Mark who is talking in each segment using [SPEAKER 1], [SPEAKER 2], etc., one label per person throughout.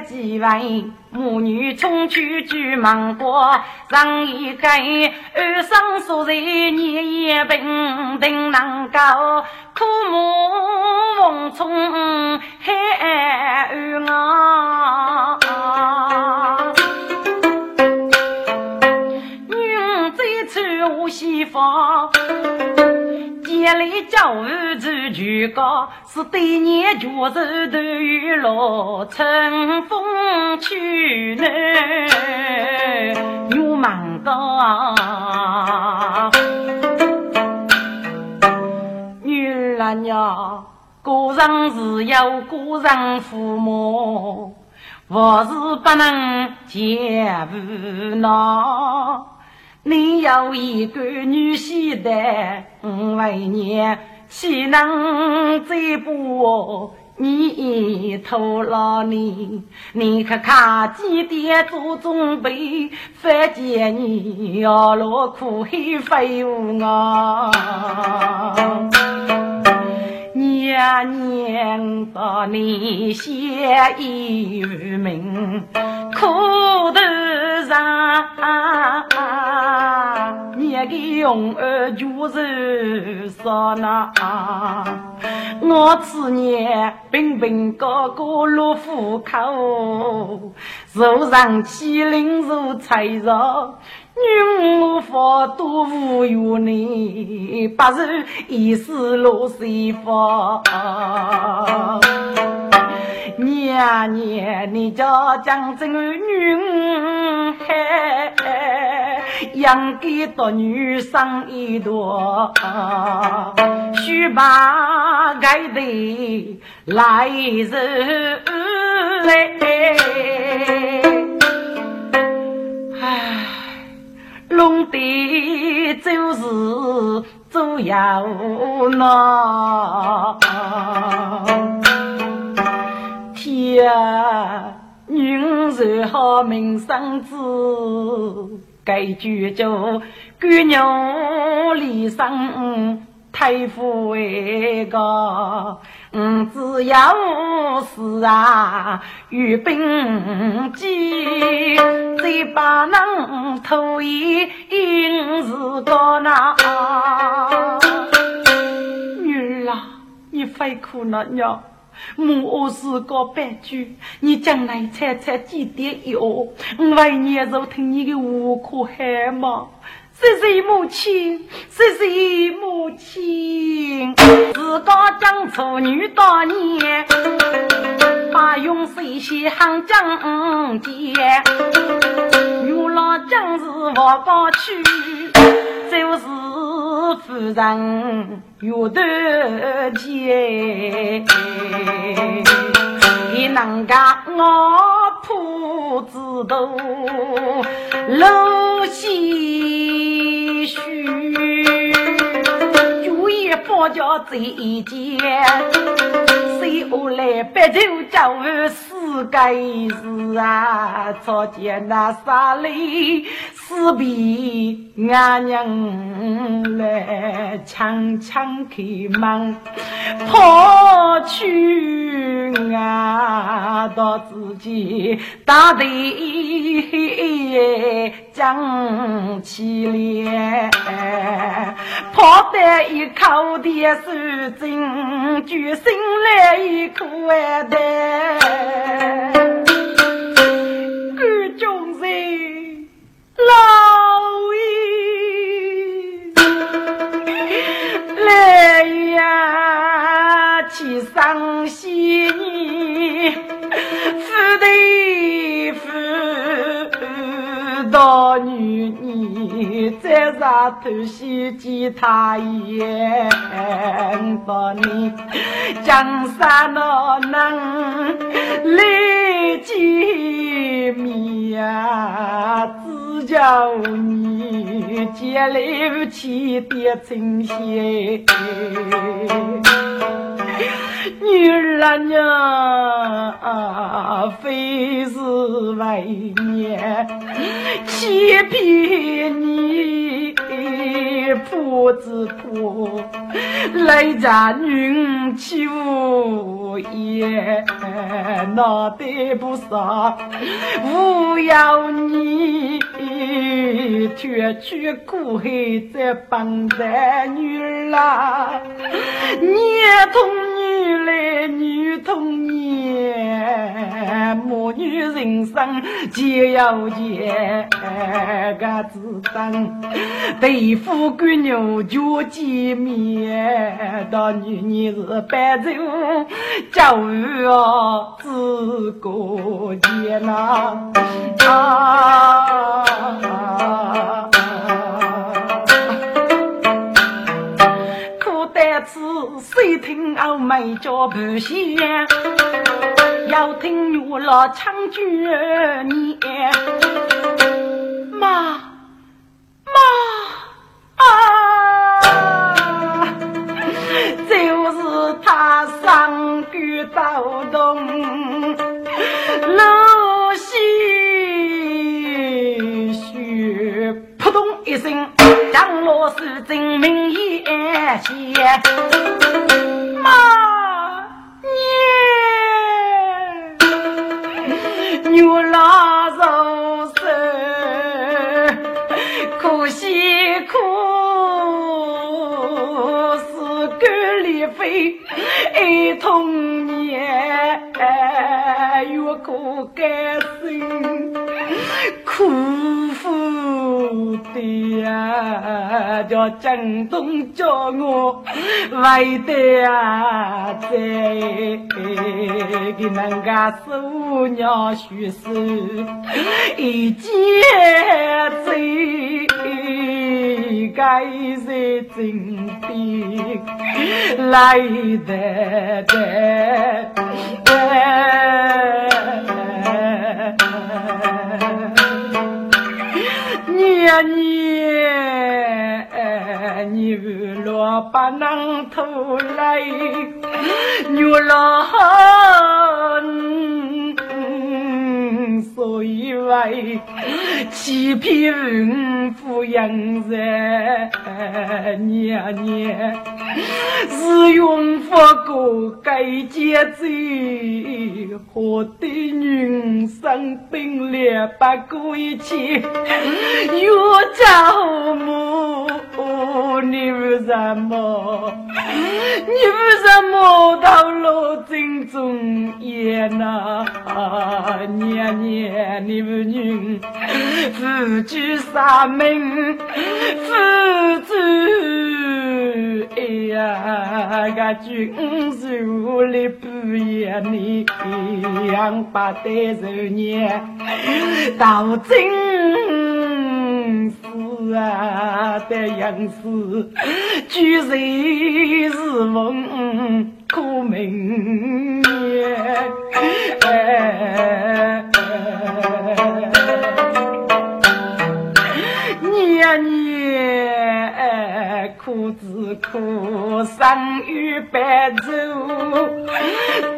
[SPEAKER 1] 几位，母女冲去举芒果，上一根二生所在日夜平定能够，苦母奉冲海儿啊，西方。夜里叫儿子去高，是对年脚手都有落，春风去呢，又忙高。女儿呀，个人自有个人父母，我是不能见不恼。你有一个女婿的，五为你岂能再不你拖了你？你可看几点做准备？反见你要落苦黑废物啊！年年把你写一名，苦头上，你个用儿就是说那，我此年平平高高落虎口，手上起灵如菜肉。女无法多无怨你，不是一时落水法。娘娘，你家将真女孩，养给多女生一朵，须把该的来日来。弄的就是主要那天女人好名声子，该举着姑娘离生太富一个。嗯，只要是啊，与兵机，再把能偷一是个那女儿啊，你费苦了娘，我是个白驹，你将来猜猜几点药？我为你就听你的无可害嘛。谢谢母亲，谢谢母亲。自家将处女多年，把用水洗行江间。女老将是我过去，就是夫人有头钱。你能干我铺子头，露西须，我家这一间，谁我来白酒叫我死该死啊！朝见那沙里，死比俺娘来强强开门，跑去啊到自己大队讲起来，跑得一口的水精，决心来一口完的。各种人老爷来呀，去伤心你，夫对夫到女你在上头洗吉他演到你江山哪能来见面？只叫你接来不起的真心。女儿啊娘，非是为娘欺骗你婆子婆，来家女欺负也脑袋不傻，我要你脱去苦海再帮在女儿啊，你同。女来女同年，母女人生皆要结个子等，对付个牛就见面，到女你是白走教育啊，自个艰难啊。此谁听欧美叫不响，要听月老唱绝念。妈妈啊，就是他上句刀动，露西血扑通一声。张罗是真名言谢，呀，叫江东叫我为得啊，在给人家手鸟许是一见醉，该是真的来得的。年年，你 ប៉ណាំងធូលៃញូលន 所以为欺骗富养人，年年是用佛过该节罪，何得人生本来不过一切，有家母，你为什么？你为什么到了正中间呐？年年你不女夫妻三门，夫妻哎呀，个君手里不言你两百代人年到真是啊的样子，居然是梦可明年。你呀你苦子苦生于白昼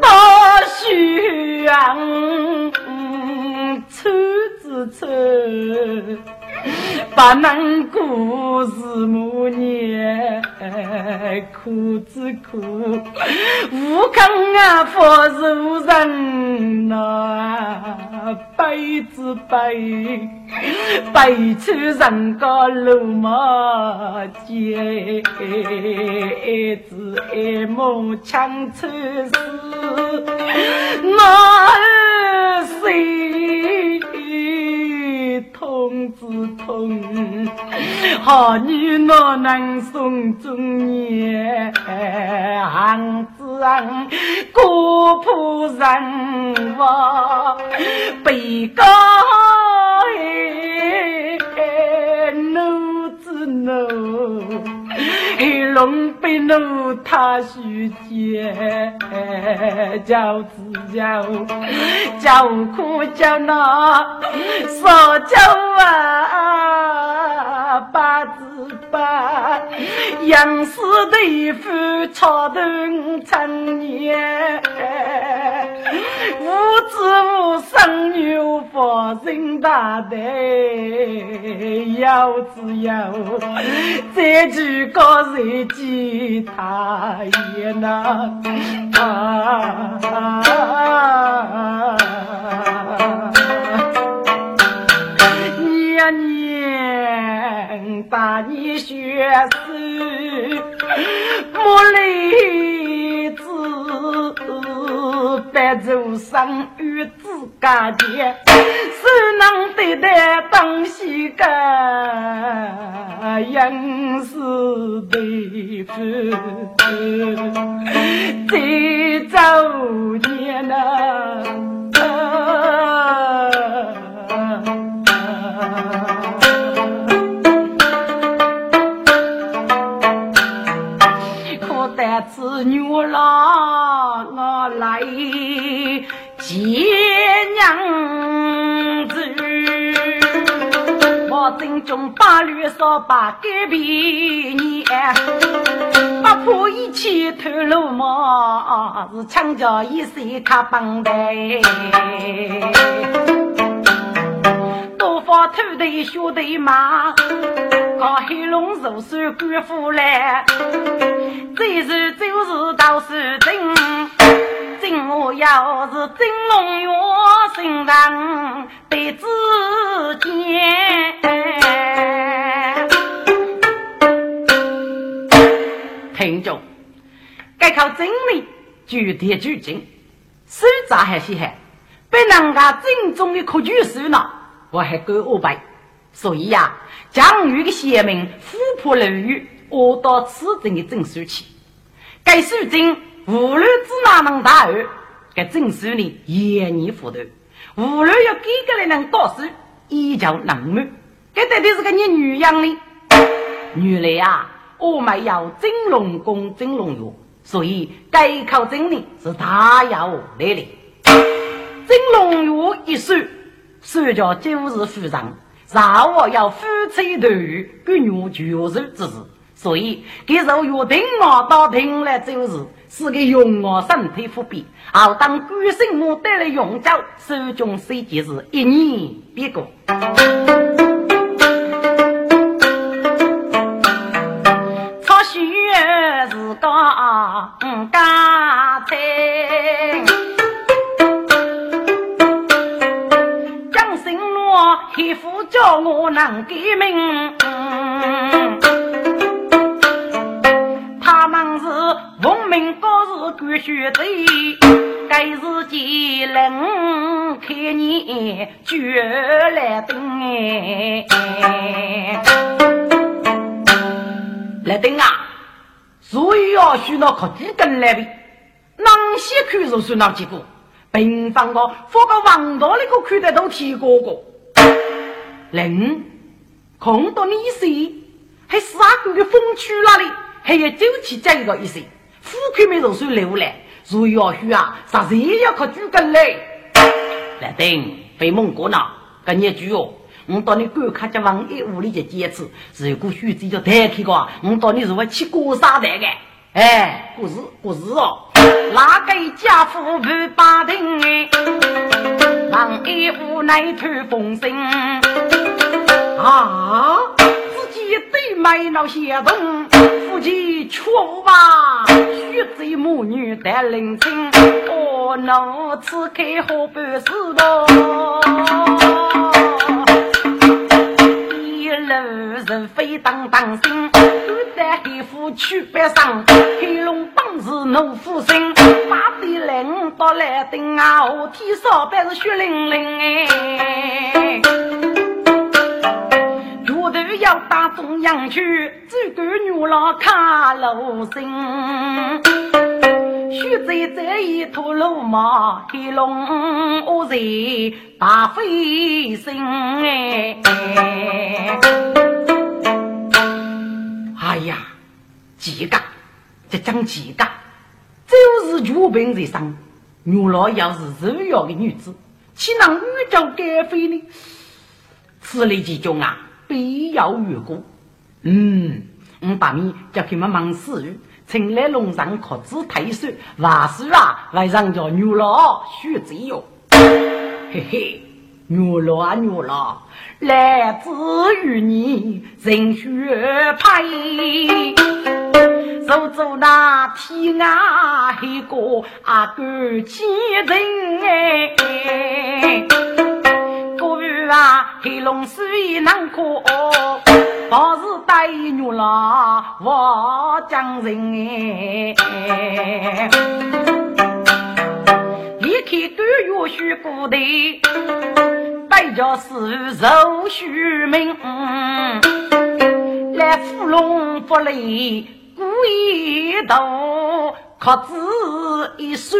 [SPEAKER 1] 大雪啊嗯子抽不能过日暮年，苦之苦，无根啊，佛如人呐，悲之悲，悲出人家路马街，爱子爱母强出死，哪儿谁？痛之痛，好女哪能送终年？行子行，过铺人亡，悲歌哎，奴子奴，黑龙被奴他许见，叫自叫叫苦叫闹，少叫啊八字八，杨氏的夫朝头成年，无子无孙有福生大德，要自由再举高才见他也难啊！年年把你学诗，莫离，白族生与自家结，手能对待东西个，应是对付，再走年呐。子女郎我来接娘子，我正中八律扫把改变你，不怕一起偷路嘛，是强叫一岁卡帮带。多方土地学的马，靠黑龙入手官府来，这是就是到是真，真我要是真龙月身上得知见。听众，该靠真理具体举证，手札还稀罕，被人家正宗的科举书呢。我还够五百，所以呀，将鱼的县民琥珀楼宇，我到此镇的证书去。该书证无论只哪能大二，该证书呢严严辅导，无论要给个人能读书，依旧能满。该到底是个你女样的，原来啊，我们要真龙宫真龙药，所以该考证呢是大要来的。真龙药一书。手脚就是夫人，让我要夫妻团圆，各女全受之事。所以，给受约定我到庭来做事，是个用我身体不便。好当官生母得了永久，手中虽件事，一年别过。初学是个家叫我能改名，他们是文明高士官学者，该是几人开年绝来登哎，来登啊！所以要选那科举跟来的，哪些看书算哪几个？平凡的，放个王道那个看得都提过过。人看到你一岁，还杀狗的风趣那里，还要走起这个一岁，富贵没肉水流来，如要许啊，啥子也要靠猪根来。来等，飞蒙过呢，跟你句哦，我到你观看这王一屋里去坚持，如果许子就抬起个，我到你是会去过沙袋的，哎，不是不是哦，哪个家父不把听哎？王一无奈吐风声，啊！自己对买了些东，夫妻却无把血贼母女带领亲，哦，那此刻好办事喽。路是飞当当心，敢在黑虎去北上，黑龙当时怒虎心，八地岭到来登啊，天烧白是血淋淋哎，绝对要打中央去，只管女郎看路心。须在这一头路马，黑龙我在大飞身哎！
[SPEAKER 2] 哎呀，
[SPEAKER 1] 几个，这讲几个，就是全凭在上。女老要是柔要的女子，岂能遇着该妃呢？此类之中啊，必要员工。嗯，我把你叫他们忙事，请来龙上可知太岁，万事啊，来让叫牛老学子哟。嘿嘿，牛老啊牛老，来自于你人血派。走走那天涯海角啊，感情人哎。古语啊，黑龙水难过，好是待女郎我将人哎。离开古月许古代，百家是受虚名，来芙蓉福利。古一道，可知一首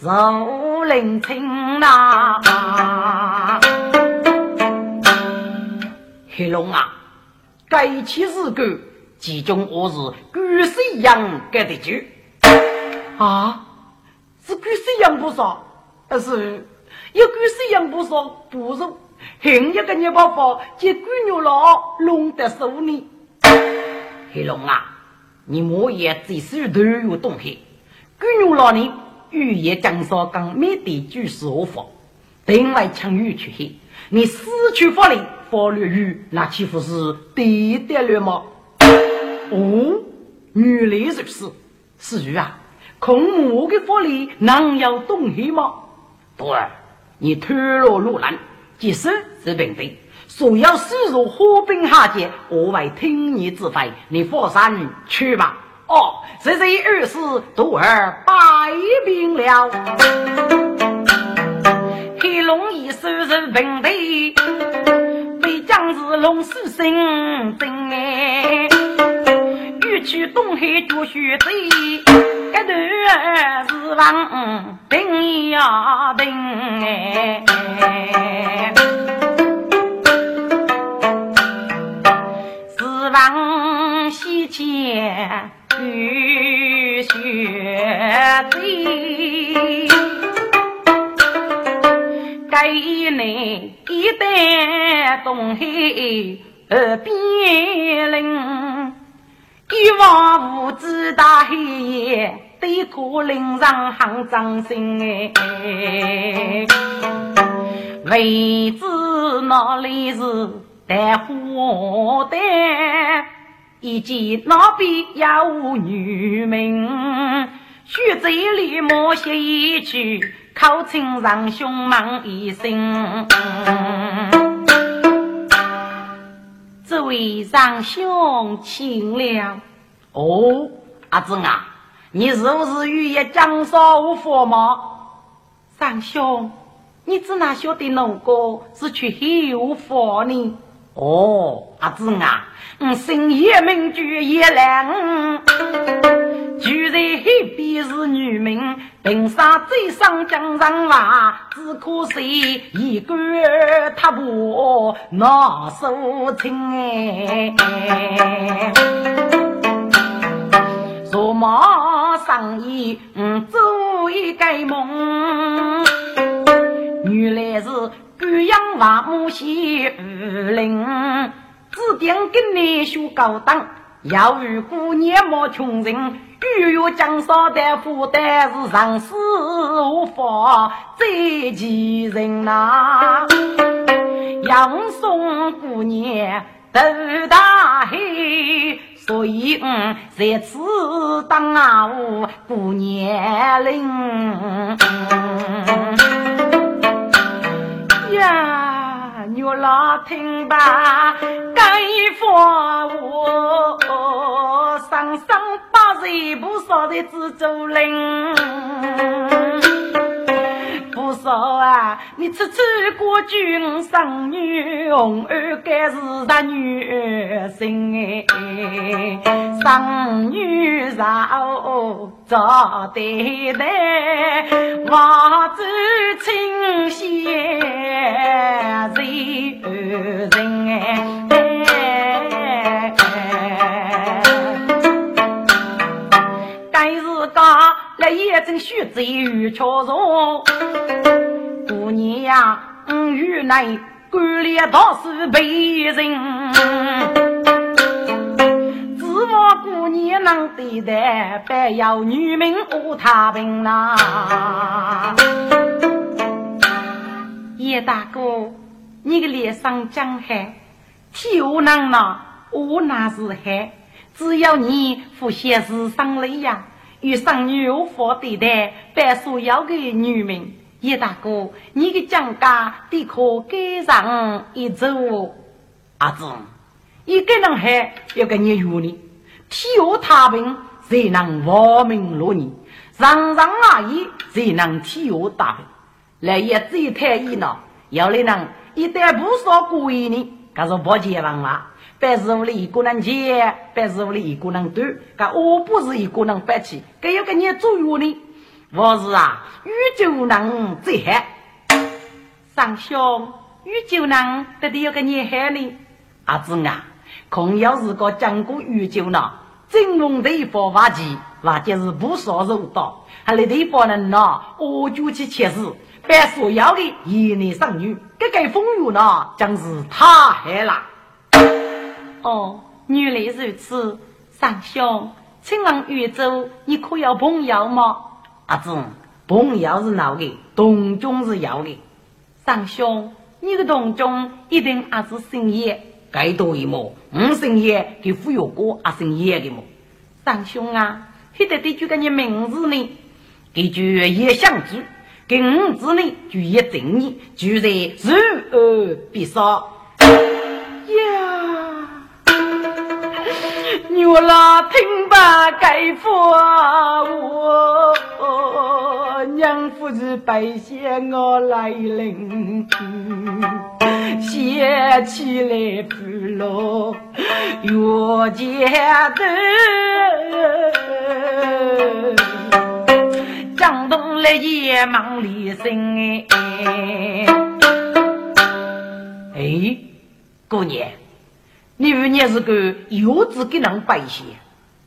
[SPEAKER 1] 如林青呐。黑龙啊，该起事故其中我是举水养该的酒啊，是举水养不少，但是有举水养不少，不如另一个你爸爸接举牛佬弄得手里。黑龙啊。你莫也只是头有东西，古牛老人语言讲说讲没得句是何法，另外强语去黑，你失去法律法律与，那岂不是对的了吗？哦，原来如此，是啊，空我的法律能有东西吗？徒儿，你推落路难，即使是平的。所要驶入火并下界，我为听你指挥，你放心去吧。哦，这这二十多儿百病了。黑龙一手是平地，北将是龙。狮心真哎。欲去东海捉雪贼，一段是王定呀定哎。望西前该内一旦东海二边邻，一望无际大海，对可岭上行张心哎，未知哪里是？带花旦，以及那边有女名，须在里莫写一句，口称让兄忙一声。这位让兄请了。
[SPEAKER 2] 哦，阿子啊，你是不是与一江少无佛吗？
[SPEAKER 1] 长兄，你只哪晓得那个是去后佛呢？
[SPEAKER 2] 哦，阿子啊，我深夜名句也来，就在海边是女名，平沙最上江上娃，只可惜一个踏步那手轻哎，若马上衣，嗯，做一个梦，原来是。岳阳万木西五林，指定给你修高档。要遇过年莫穷人，欲有江山的负担是上死无法再其人呐。杨松过年斗大海，所以嗯在此当啊过年龄。呀，女老听吧，该放我上上八岁不少的自主人。不少啊！你出出过军生女，红儿该是大女儿心哎，生女少早对待，望子清闲最人哎。眼睛须知与巧容。姑娘呀，与内官吏倒是被人，指望姑娘能对待，别要女民误太平呐。
[SPEAKER 1] 叶大哥，你的脸上江海，天下难呐，我哪是海？只要你不嫌世上累呀，与上女无法对待，别所要的女民。叶大哥，你的讲价得可改上一走。
[SPEAKER 2] 阿子，一个人还要跟你约呢，天下太平才能亡命落年，上上阿姨才能天下大平。来也最太医呢，要来人一旦不说故意呢，可是不结王了。百事屋里一个人接，百事屋里一个人端，可我不是一个人摆起，该要给你做药呢。我是啊，玉酒能最好。
[SPEAKER 1] 三兄，玉酒能到底要给你好呢？
[SPEAKER 2] 阿子啊，空要是个讲过玉酒呢，正蒙的方法器，或者是不少肉刀，还来地方人呢，我就去切实，把所要的一男生女，这个风雨呢，真是太害了。
[SPEAKER 1] 哦，原来如此，三兄，请问宇宙，你可要朋友吗？
[SPEAKER 2] 阿子，朋友是闹的，同中是要的。
[SPEAKER 1] 三兄，你的同中一定还是姓叶？
[SPEAKER 2] 该多一毛，我姓叶，给富有哥阿姓叶的么？
[SPEAKER 1] 三兄啊，还得得就个你名字呢？
[SPEAKER 2] 给句叶相知，给五字呢就叶正义，就在如而必杀。
[SPEAKER 1] 我老听罢该父，我娘夫是白线我来领，写起来不落月家头，江东来也忙里生哎，
[SPEAKER 2] 哎，姑娘。你如你是个有志给人百姓，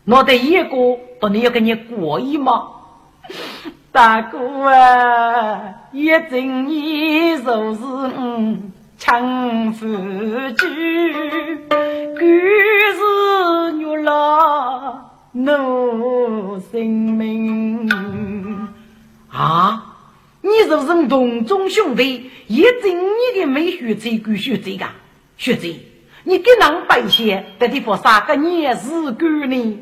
[SPEAKER 2] 我的一个到你要跟你过意吗？
[SPEAKER 1] 大哥啊，一整年就是嗯抢夫婿，可是女了奴性命
[SPEAKER 2] 啊！你是不是同宗兄弟？一整年的没学这个学这个学这？你给人百姓在地方啥个年日干呢？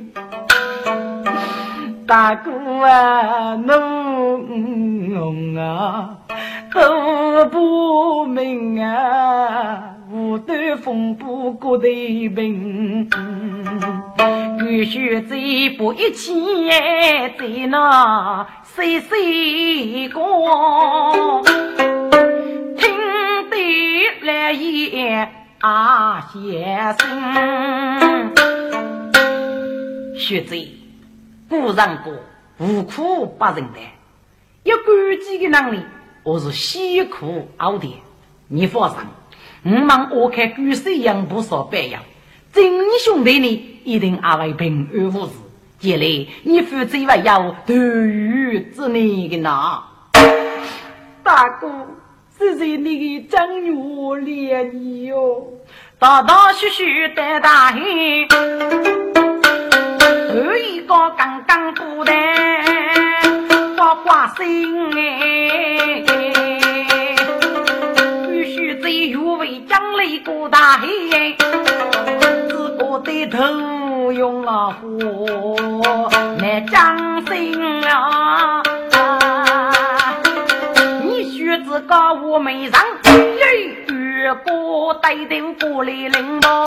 [SPEAKER 1] 大哥啊，侬啊都不明啊，无端风波过头平，雨雪再不一起在那细细过，听得来也。啊，先生，学者古人讲无苦不仁的，有关机的能力，我是辛苦熬的。你放心，我们我看古水养不少白养，真兄弟呢，一定阿为平安无事。将来你负责还要断狱之内的呢，大哥。是在你的正月连你哟，大大续续带大黑，有一个刚刚过的花花心哎，必须在月为将来过大黑，自个的头用啊火来将心啊。我没上，越过带头过来领导，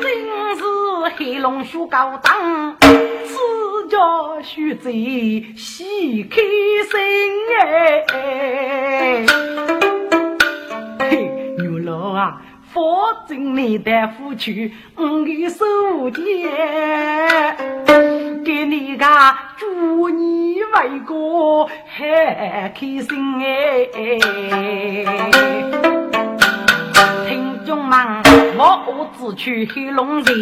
[SPEAKER 1] 真是黑龙须高档，自家须贼喜开心哎！嘿，牛老啊！佛经你带夫去，我的手间给你个祝你为国很开心哎！听
[SPEAKER 2] 众们，我我只去黑龙江，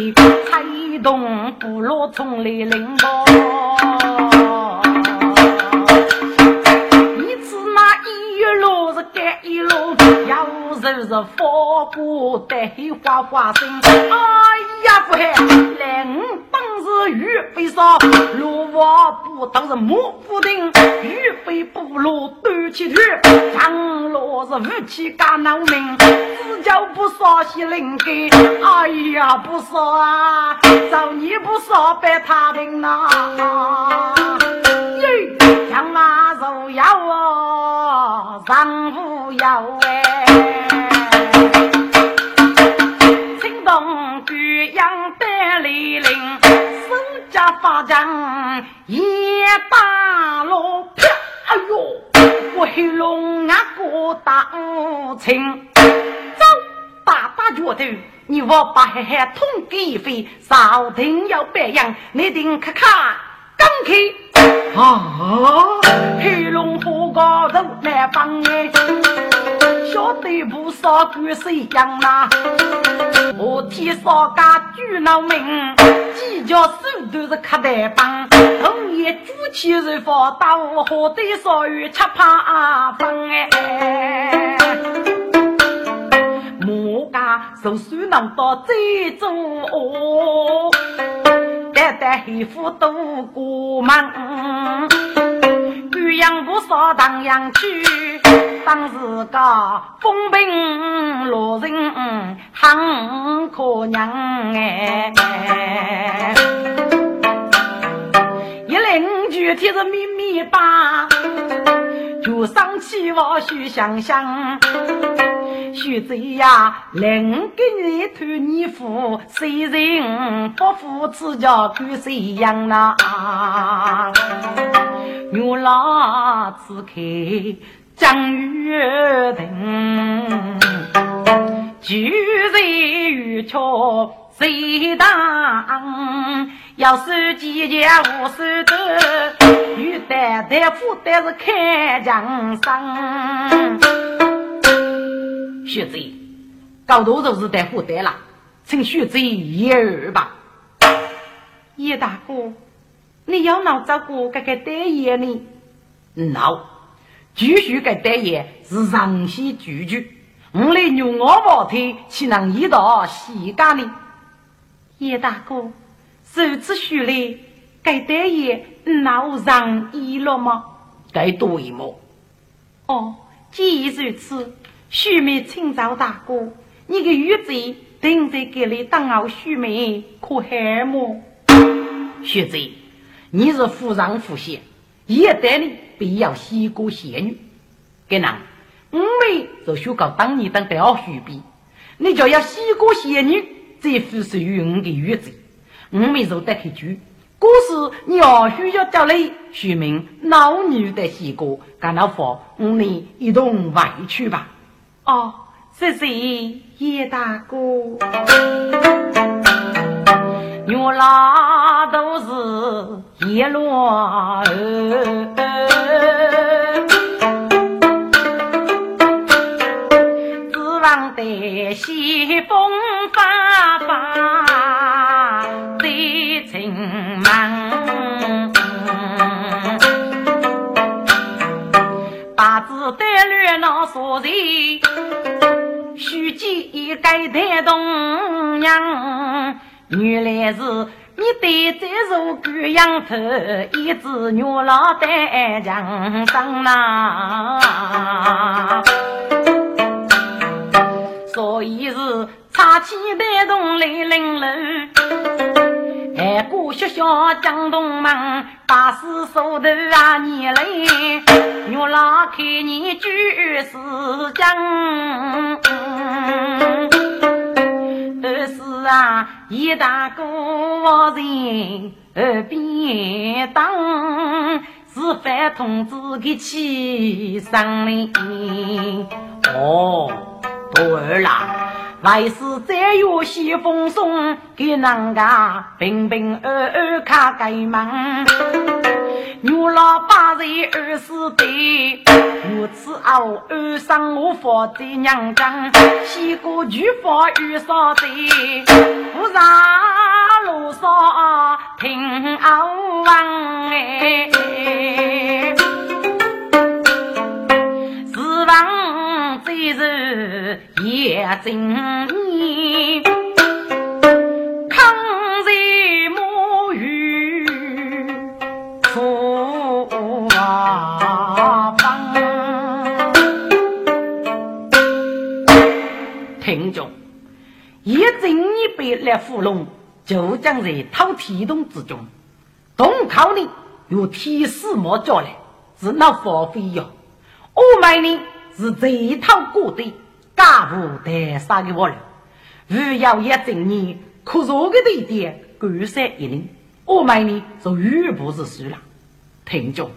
[SPEAKER 2] 彩动不落从来领包。你只那一路是干一路，要。日日佛不得花花生，哎呀不嗨，来我本是鱼飞少，路我不都是木不定，鱼飞不落断气腿，强罗是武器干农民，只叫不少些灵根，哎呀不少啊，找你不少白他病呐，耶，强马肉要哦，上不要哎，青东居阳的李陵，身家发展一大路，哎呦，回龙啊过大清，走，大大脚头，你我把嘿嘿通给一回，少定要白养，你定看看，刚开啊，黑龙河高头来帮哎。晓得不少鬼谁样呐？我替少家举脑门，几脚手都是磕带帮。红叶举起日发大雾，河对少雨吃怕风哎。我家手手能到最做哦，带带黑虎都过门。鸳鸯不少荡阳去，当时个风平路人很可娘哎。一邻居贴着密密吧，上起我许想想。许子呀，邻给你托你福，谁人不福，此家归谁养呐？牛郎只开江月灯，举人玉桥谁当？要是几件无手的，女担担负担是开江山。学子，高头都是带负担了，请学子一二吧。
[SPEAKER 1] 叶大哥。你要闹照顾这个单爷呢？
[SPEAKER 2] 闹，继续个单爷是上西拒绝，我来牛我毛腿，岂能一道西干呢？
[SPEAKER 1] 叶大哥，如此说来，该单爷闹上衣了吗？
[SPEAKER 2] 该对么？
[SPEAKER 1] 哦，既如此，许妹请早大哥，你的玉子定在给你当好许妹，可害么？
[SPEAKER 2] 学子。你是夫上夫下，也得你必要西哥仙女。给人，我们就学个当年当表兄比，你就要西哥仙女再付属于我的原则，我们做得去住。可是你要需要叫来说明老女的西哥，干老佛，我们一同回去吧。
[SPEAKER 1] 哦，谢谢叶大哥。
[SPEAKER 2] 原来都是一乱，指望得西风所在，须记该带东娘。原来是你对这如狗羊头，一只牛老在墙上呐，所以是差起带动来领路，还过学校江东门，把事手头啊你来，牛老看你就是讲。啊，一大个人耳边当，是范同志的妻上哩。哦，徒儿啦，还是再有些风送给人家平平安安开开门。牛老八十二十对，如此后二生我佛在娘家，西过菊花遇上贼，不上路上听奥王哎，是王是也真你。
[SPEAKER 1] 听众，一正一百来芙蓉，就将在掏天洞之中。东靠你有天使莫叫来，是那放飞哟。我买呢是这一套过的，家务带杀给我了。如要一整年，可说个地点，干山一领。我买呢是雨不是输了。听众，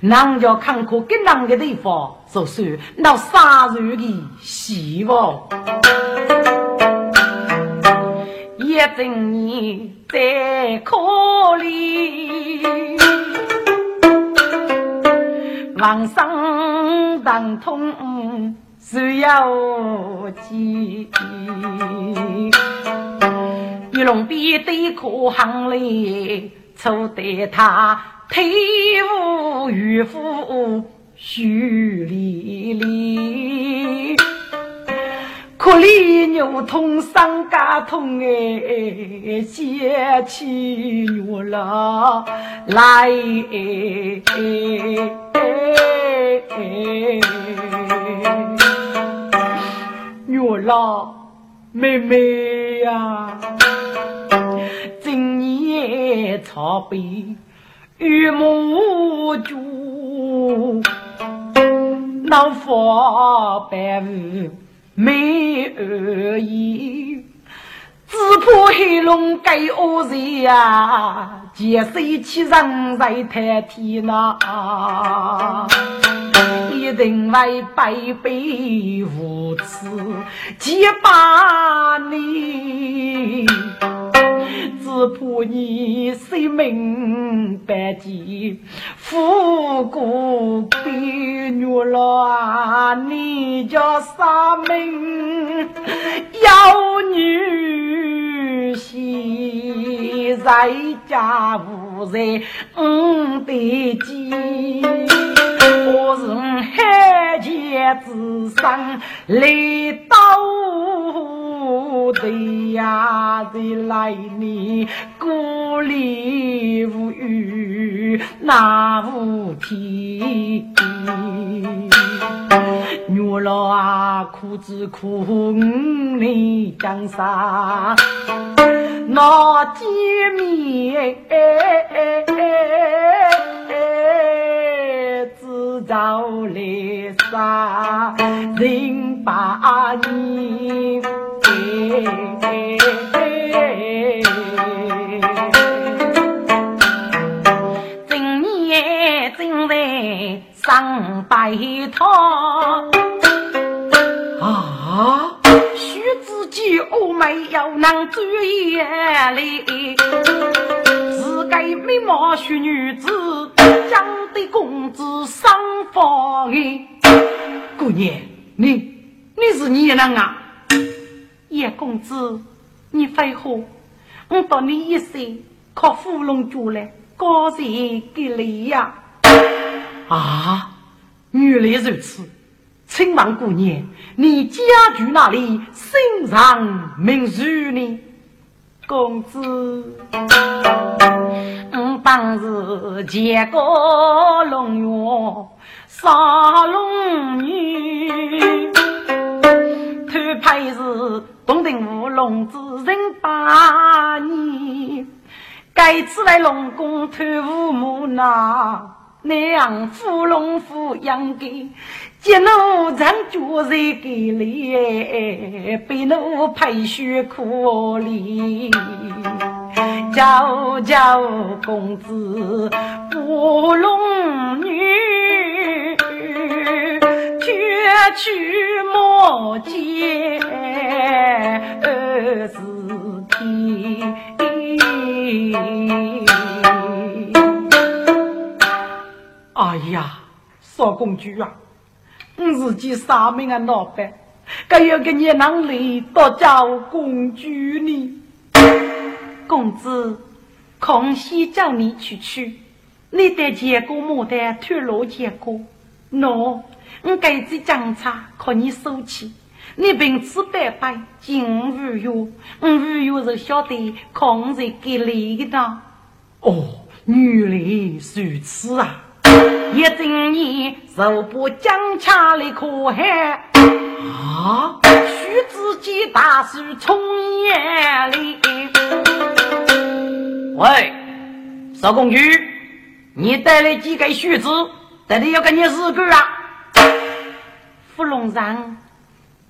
[SPEAKER 1] 人家看过更难的地方，就是那杀人的希望。一整年在可怜，王生疼痛需要记。玉龙边对可行里，错得他腿无玉斧须离离。可怜牛痛伤家痛哎，想起牛郎来牛郎妹妹呀，今年草背玉木珠，老佛白雾。没恶意，只怕黑龙该恶人呀，见谁欺人在太天呐，一定会百倍无耻，结巴你。只怕你性命百劫，富过悲虐了！你叫啥名？妖女现在家无人得见，我是海前之上来到。对呀，对来年孤立无援那无天，女老啊，苦只苦五年江山，那见面只找来杀人把你。今年正在上白头啊！须知己我没有能注意哩，是该美貌秀女子，将的公子上房的姑娘，你你是你人啊？叶公子，你废话！我到你一生靠芙蓉主来，高人给力呀！啊，原来如此！亲王姑娘，你家住哪里？姓上名谁呢？公子，我当时结过龙月杀龙女。偷拍是东定乌龙之人八年，该次来龙宫偷乌木那，娘夫龙夫养给，接奴长脚在给里，被奴拍血可怜，叫叫公子乌龙女。去莫见二十天。哎呀，少公主啊，你自己杀命啊老板，该有个你能力多叫公主呢？公子，空隙叫你去取，你得见过牡丹吐露见过？喏，我给这姜茶靠你收起。你平此百百尽无忧，我无忧就晓得空是给你的。哦，原来如此啊！一整年受不姜茶的苦害啊！须自己大树冲眼里。
[SPEAKER 2] 喂，少公举，你带来几个须子？到底要跟你日个啊？
[SPEAKER 1] 芙蓉上。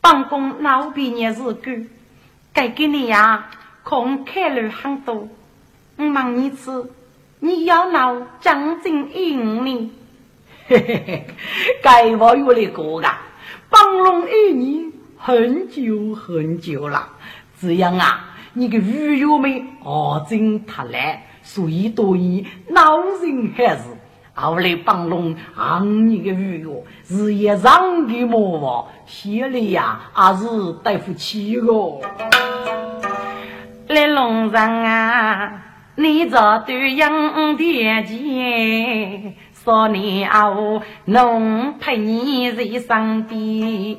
[SPEAKER 1] 办公老毕业日干，该给你呀，空开了很多。我问你次，你要闹将近一五年？
[SPEAKER 2] 嘿嘿嘿，该我有的过啊，帮龙一年很久很久了。这样啊，你个女友们哦真太来，所以多以恼人还是。后来帮龙昂你个鱼哟，日夜让给魔王，心里呀还是对不起哦。
[SPEAKER 1] 来龙人啊，你这对养爹钱，少年啊，能陪你在身边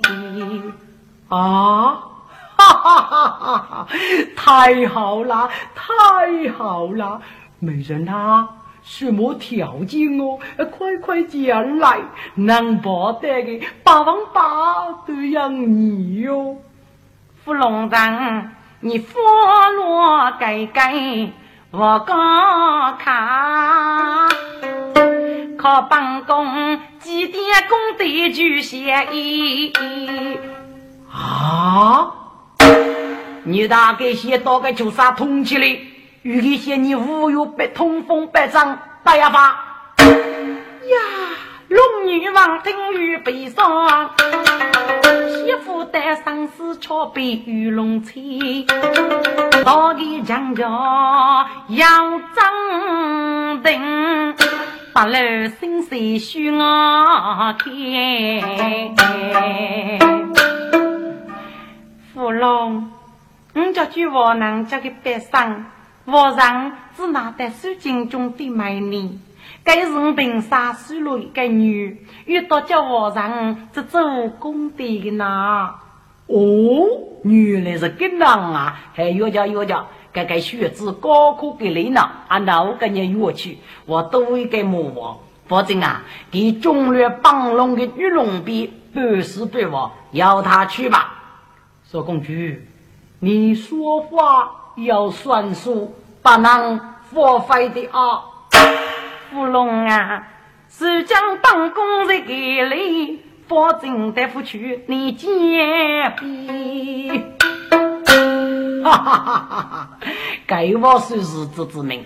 [SPEAKER 2] 啊！哈哈哈哈哈！太好了，太好了，美人啊！什么条件哦？快快讲来，能保得的八万八都养你哟！
[SPEAKER 1] 芙蓉人，你花落改改，我刚看，靠办公几点工地就协议
[SPEAKER 2] 啊！你大概先到个酒啥通气嘞？与其嫌你无有被通风百丈，大哑巴
[SPEAKER 1] 呀！龙女王听雨悲伤，媳妇带上丝桥被玉龙吹，到底强叫要张定，八楼心碎许我开。芙蓉，你叫句话能叫个悲伤。皇上只拿得水晶中的美女，该是我平沙书了一个女，遇到叫皇上这做功德的呢。
[SPEAKER 2] 哦，原来是这样啊！还有叫有叫，这个学子高考给你呢，按照个你约去，我都会给魔王。否则啊，给中略帮龙的玉龙笔半死半活，要他去吧。说公主，你说话。要算数，不能荒废的啊！
[SPEAKER 1] 芙蓉啊，是将当工人给你，保证得付去你肩
[SPEAKER 2] 臂。哈哈哈哈哈！该我算是这之命，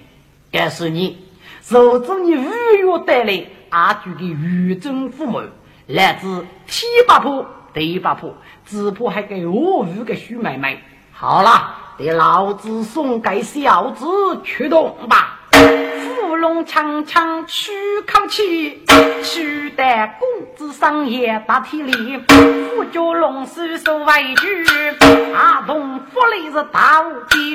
[SPEAKER 2] 该是你受着你五月带来阿朱的御政父母，来自天八坡地八坡，只怕还给我五个徐妹妹。好了。给老子送给小子驱动吧！
[SPEAKER 1] 芙蓉长长出口气，取得公子上也大体力。富家龙叔受委屈，阿童福利是大无比。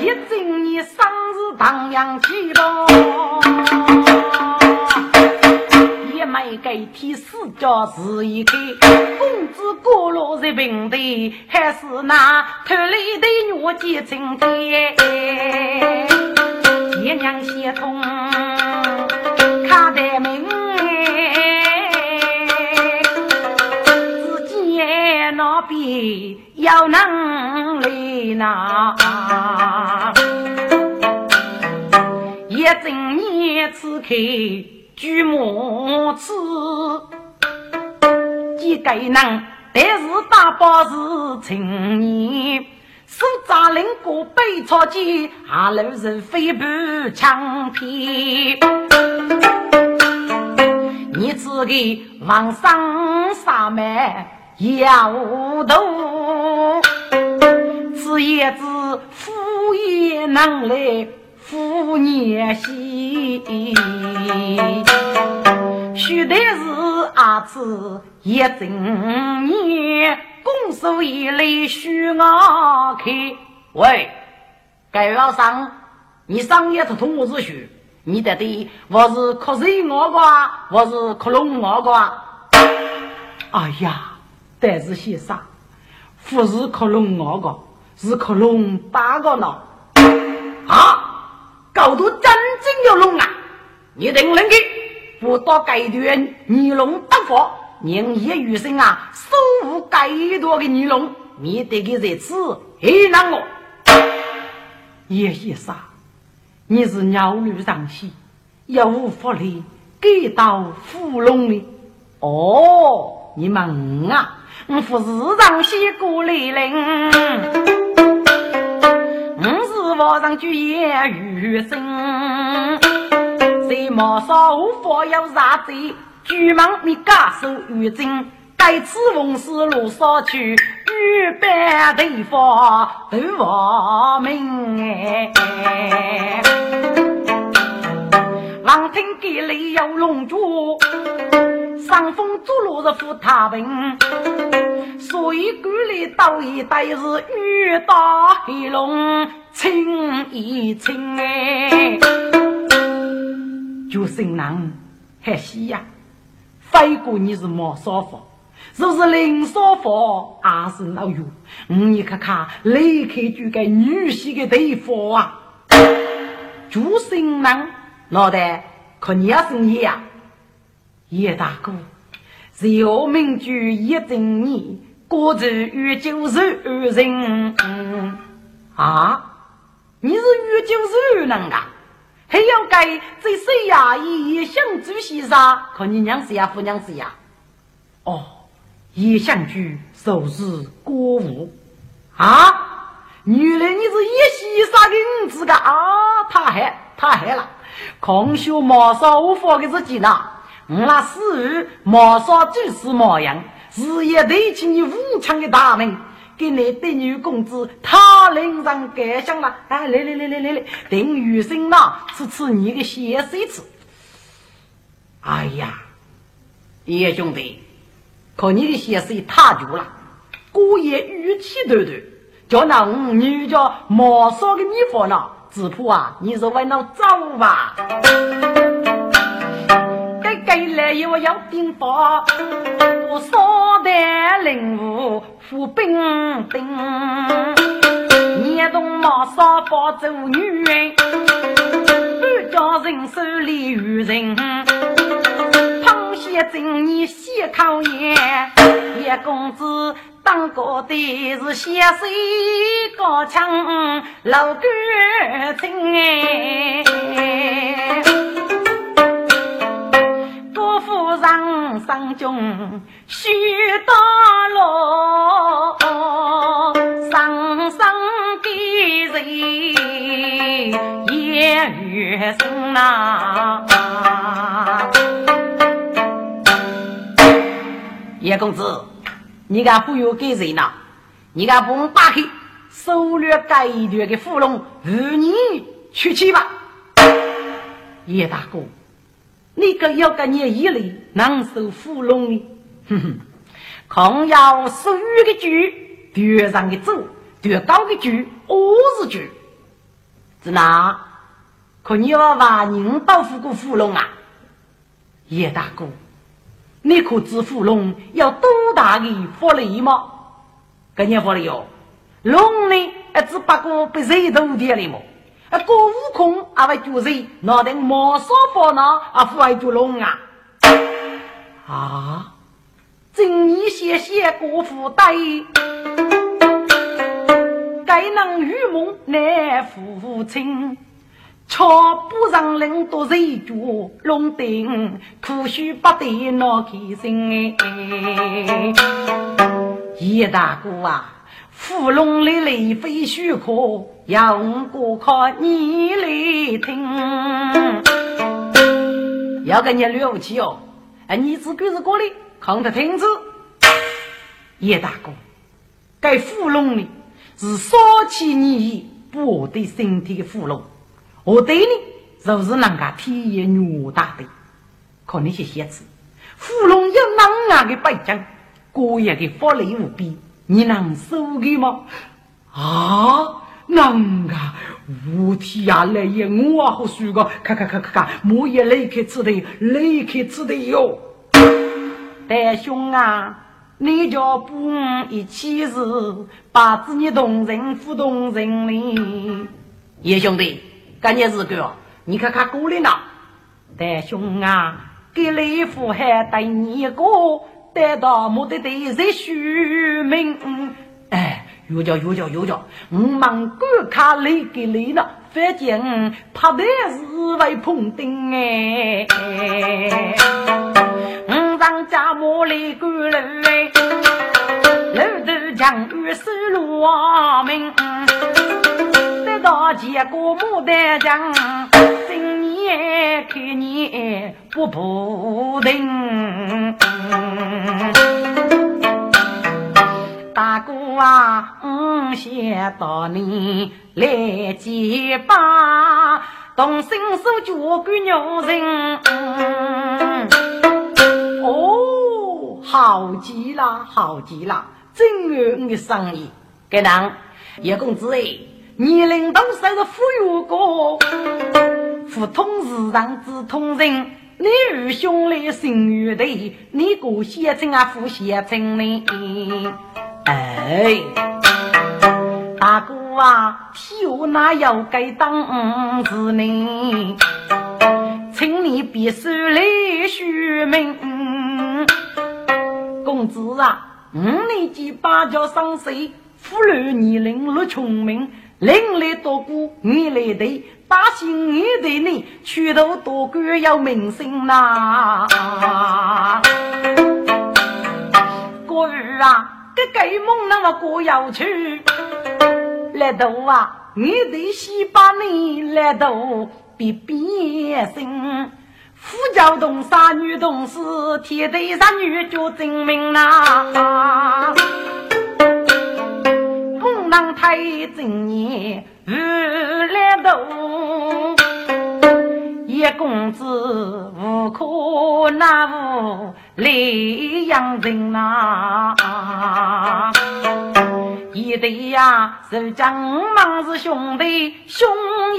[SPEAKER 1] 一整年生日荡漾气泡。没给天四家是一个公子过落在平地，还是那偷来的女结成天？爹娘协同看得明，自己那边有能力呐，一整年此刻。举母子几个人，但是大把是青年，手扎领过背草机，下路是飞步枪片。你只给往上杀麦，
[SPEAKER 2] 无度，此也知夫也能来夫也喜，须得是阿子一整年，公手一来须我开。喂，该老上，你上夜是同我子学，你得对我是瞌睡我瓜，我是瞌龙我瓜。
[SPEAKER 1] 哎呀！但是先生，不是克隆二个，是克隆八个呢。
[SPEAKER 2] 啊，搞到真正的龙啊！你等人去，不到该段尼龙得佛，人也余生啊，守护该多的尼龙，你得给这次还难我。
[SPEAKER 1] 叶先生，你是鸟女上戏，又无福利给到芙蓉的。
[SPEAKER 2] 哦，你们啊！我负市场西过来人，皇上举言余生。谁莫说无法有啥子？举门你家守御阵，该次奉使路上去，预备对方都亡命。王听给里有龙珠。上峰走路是扶他平，所以管里倒一带是雨打黑龙清一清哎，
[SPEAKER 1] 就姓郎还西呀，飞过你是毛少佛，若是林少佛还是老友，你看看立刻就给女婿的对方啊，就姓郎
[SPEAKER 2] 老的可你要是你呀。
[SPEAKER 1] 叶大哥，小名句一整年，过着与九十二人。
[SPEAKER 2] 啊，你是与九十二人啊？还要该在谁呀？也想做些啥？可你娘子呀，夫娘子呀？
[SPEAKER 1] 哦，叶相居受是国务
[SPEAKER 2] 啊？原来你是叶西沙的儿子个啊？太黑，太黑了，空修毛少无法给自己呢。我那死儿毛少就是模样，日夜对起你武强的大门，给你的女公子他领上盖上了。哎，来来来来来来，等余生呐，吃吃你的血水吃。哎呀，叶兄弟，可你的血水太足了，姑爷语气短短，叫那五女叫毛少的女方呢，只怕啊，你是为了走吧。该来又要兵法，我少带领武副兵兵，年动马少发做女人，半家人手里有人，螃蟹正你先考验，叶公子当过的是先水高强老干亲哎。上中许大路，上上的人也越深呐。叶公子，你敢忽悠给谁呢？你敢不打开收掠该段的俘虏，与你去去吧，
[SPEAKER 1] 叶大哥。你个要个你一类能受俘虏的，
[SPEAKER 2] 哼哼，空要属于的局，地上的走，地高的局，我是局。是哪？可你要把人保护过俘虏啊？
[SPEAKER 1] 叶大哥，你可知俘虏要多大的福利吗？
[SPEAKER 2] 给你福利哟，龙呢？只不过被谁偷掉了么？过悟空啊，会救人；脑袋毛少烦恼啊，不会救龙啊！
[SPEAKER 1] 啊！
[SPEAKER 2] 正义谢谢过福袋，该能与梦难父亲，却不让人多人救龙顶，苦须不得闹开心！叶大哥啊！芙蓉的泪飞虚可，要我靠你来听。要跟你了不起哦！哎，你自个是过来，看得听子。
[SPEAKER 1] 叶大哥，该芙蓉呢是烧起你不我对身体的芙蓉，我对你就是人家天爷女大的。可那些写字，芙蓉有能啊的背景，个人的法力无比，你能收的吗？啊，能啊！我天呀，来也我好输个，看看看看看，莫也立刻吃的，立刻吃的哟！
[SPEAKER 2] 大兄啊！你叫不一起是把子你同人不同人哩？
[SPEAKER 1] 叶兄弟，干件事个，你看看过来呢！
[SPEAKER 2] 大兄啊，给雷府还带你一个，带到目的地是续命。
[SPEAKER 1] 哎，有叫有叫有叫，我忙赶卡雷给雷呢，反正怕的是为碰钉哎。
[SPEAKER 2] 五丈家母来赶来，楼头将雨收落明。到结果牡丹江，今年开年不不停。大哥啊，我想到你来结拜，同心手脚干牛人。
[SPEAKER 1] 哦，好极了，好极了，真有你的生意。该当叶公子哎，你领导是个富裕哥，普通市场之通人，你与兄弟心与对，你过县城啊，富县城呢？哎，大哥啊，替我哪要该当子呢？请你别说来虚名，公子啊，五年级八教三岁，妇孺年龄六聪明，另来多过你来对，大兴你对你，去头多官要名声呐。过日啊，这盖梦那么过要去，来头啊，你得先把你来头。别别生，夫教同杀女同死，天地杀女就证明呐。不能太正义无来度，一公子无可奈何泪阳人呐。一对呀，是将忙是兄弟，兄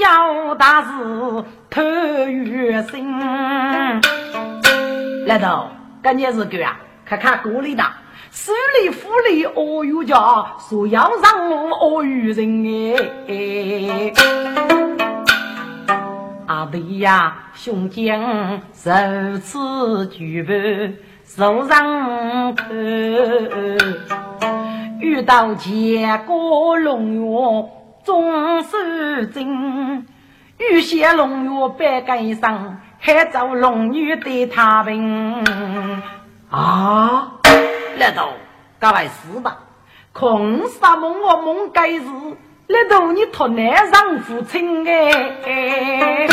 [SPEAKER 1] 要大事透月心。来头，赶紧是个啊，看看锅里的，手里府里哦哟家，说要让我哦哟人哎。阿弟呀，兄将如此举步，手上头。遇到结果龙月总是真，遇见龙月百感伤，还找龙女对他病啊！来头，各位是吧？空杀梦我梦该是来头，你托难上父亲哎！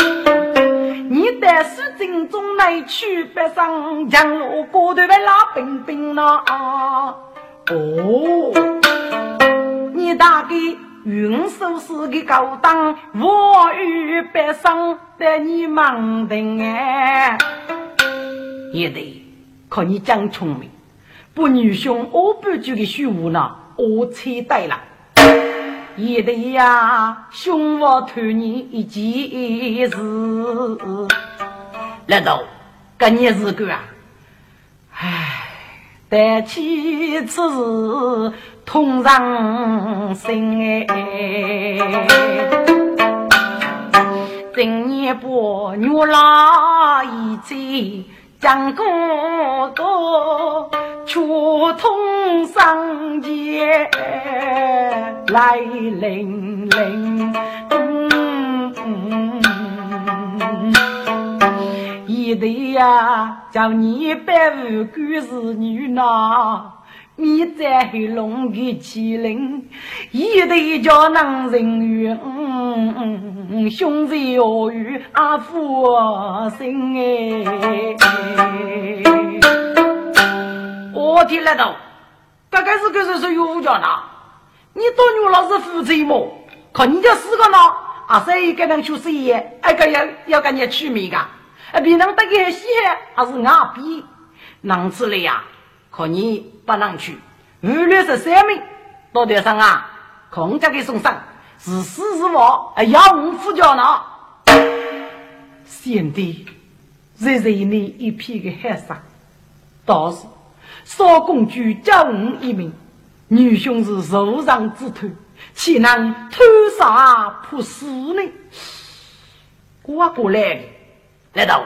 [SPEAKER 1] 你带书进中来去北上，江路过头来拉冰冰啊！哦，你大概运输是个高档，我与北上带你忙的哎，也得靠你讲聪明，不女兄我不就个虚无呢，我猜对了，也得呀，兄我托你一件事，难道跟你是个啊？唉。但起此事痛伤心哎，今年八月那一节，江哥哥却痛上街来临临。一对呀，叫你百无故事女呐，你在黑龙的麒麟，一对叫男人缘，兄弟我与阿父心哎，我听来到，刚开始可是是有家呢，你多女老是负责么？看你这四个呢，啊，谁给能出事业？哎个要要跟你取名个，哎，别人得个稀还是硬币？能吃了呀？可你不能去，无论是三名，到台上啊，空家给送上，是死是活，哎，要我夫家呢。贤弟，热热你一片的海上，倒是少公主教我一名，女兄是受伤之徒，岂能偷杀破死呢？我过来，来到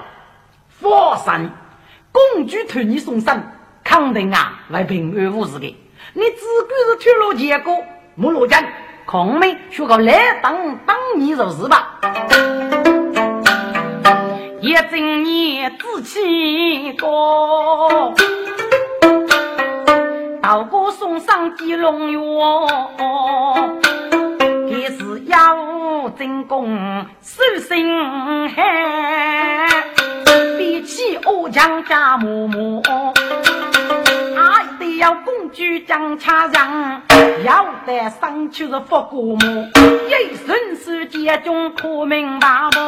[SPEAKER 1] 佛山，公主托你送上。肯定啊，会平安无事的。你只管是铁路结果，没落江，孔明学个来当当你就是吧。
[SPEAKER 2] 一整年志气高，道过送上几龙药，也是要真功守心海，比起欧江家嬷嬷。要公主将恰让，要得上去是佛国母，一顺世界中可明白不？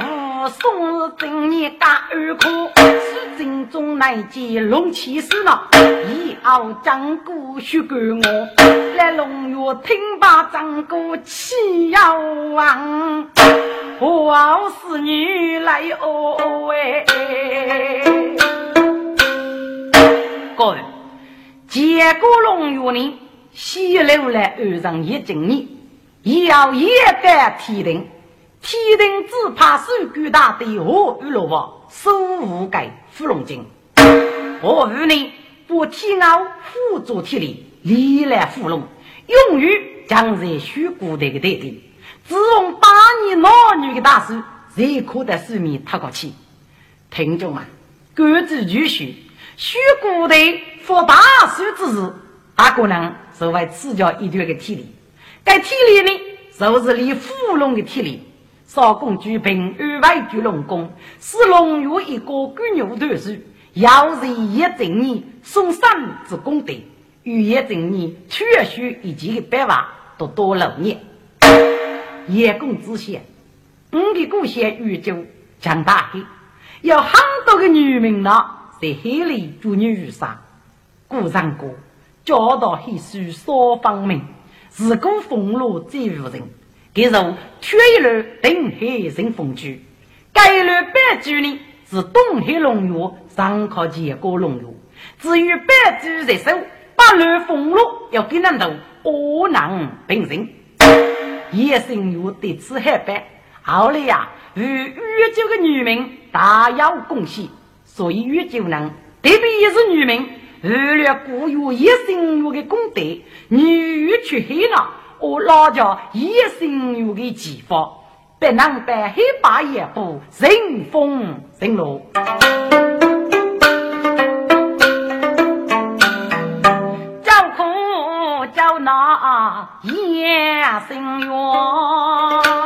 [SPEAKER 2] 我宋日正年干二科，是正中乃见龙骑士呢。以后张姑许给我，来龙岳听罢张姑气要亡，我是女来哦喂。
[SPEAKER 1] 各位，结果龙月呢，西流来岸上一整年，也要一改天定，天定只怕手举大队和玉罗王守护盖芙蓉精。我与你不天傲辅助天理，历来芙蓉，用于将在虚古代的代定。自从八年男女的大事，谁可在市面踏过去？听众们，各自继续。许古代发大水之日，大可能是为赐教一段的体力。该体力呢，就是你芙蓉的体力。少公举平安外举龙宫，是龙月一个鬼牛头数，要人一整年送三之功德，与一整年确许一件的百万都多六年。叶公之贤，我的故乡宇宙强大的，有很多个女民呢。在海里捉女杀，古上过，教导黑书少方明，自古风露最无人。给如缺一路定海人风居，该路白居呢是东海龙岳上靠结果龙岳。至于白居在手，八路风路要给人头，恶能平生。叶生玉对此海白，后来呀与越州的女民大有贡献。所以，越州人，特别也是女民，为了古有一生有的功德，女去黑了，我老家一心有的技法，不能白黑白也不人风人路。
[SPEAKER 2] 叫苦叫难一心愿。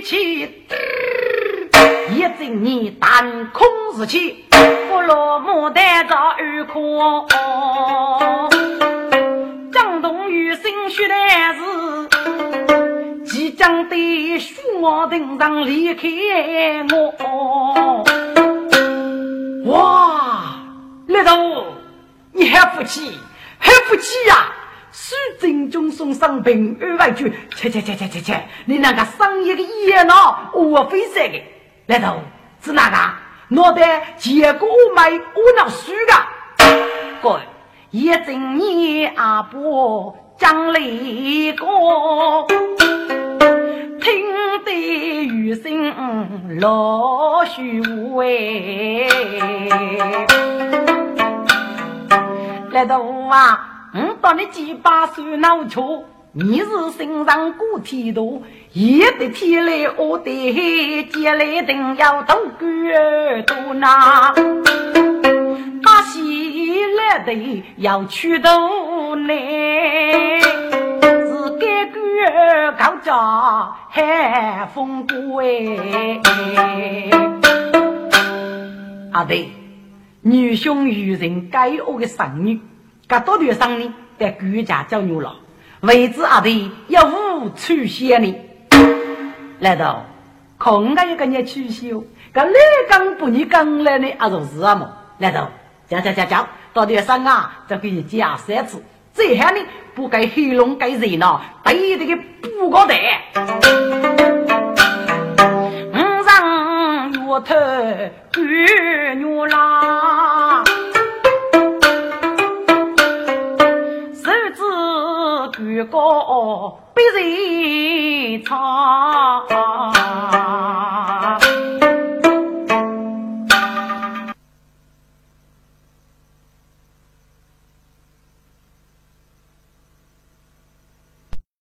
[SPEAKER 2] 冲天起，一阵你弹空日起，不落牡丹照二空。张东玉心血来时，即将对书我登上离开我。
[SPEAKER 1] 哇！来头，你还福气，还福气呀！苏正中送上平安万句，切切切切切切！你那个商业的热闹，我非色的。来头是。哪个？脑袋结果买我那输的。
[SPEAKER 2] 哥，一整年阿伯讲了一个，听得雨声。老许哎，来到啊，我把你几把手拿出。你是身上过天多，一的天来我的接来定要多管多呐，把西来的要去多难，是该管高家海风过哎。
[SPEAKER 1] 阿对，女兄与人该恶的生女，该多的生呢在国家叫牛郎。为子阿弟要无出息呢，来到，空个一个人取消，个来刚不你刚来呢，阿做事啊么？来到，讲讲讲讲，到底上啊，再给你讲三次，这下呢不该黑龙该热闹，对这个不高的，
[SPEAKER 2] 五上月头月月啦。如果被人唱。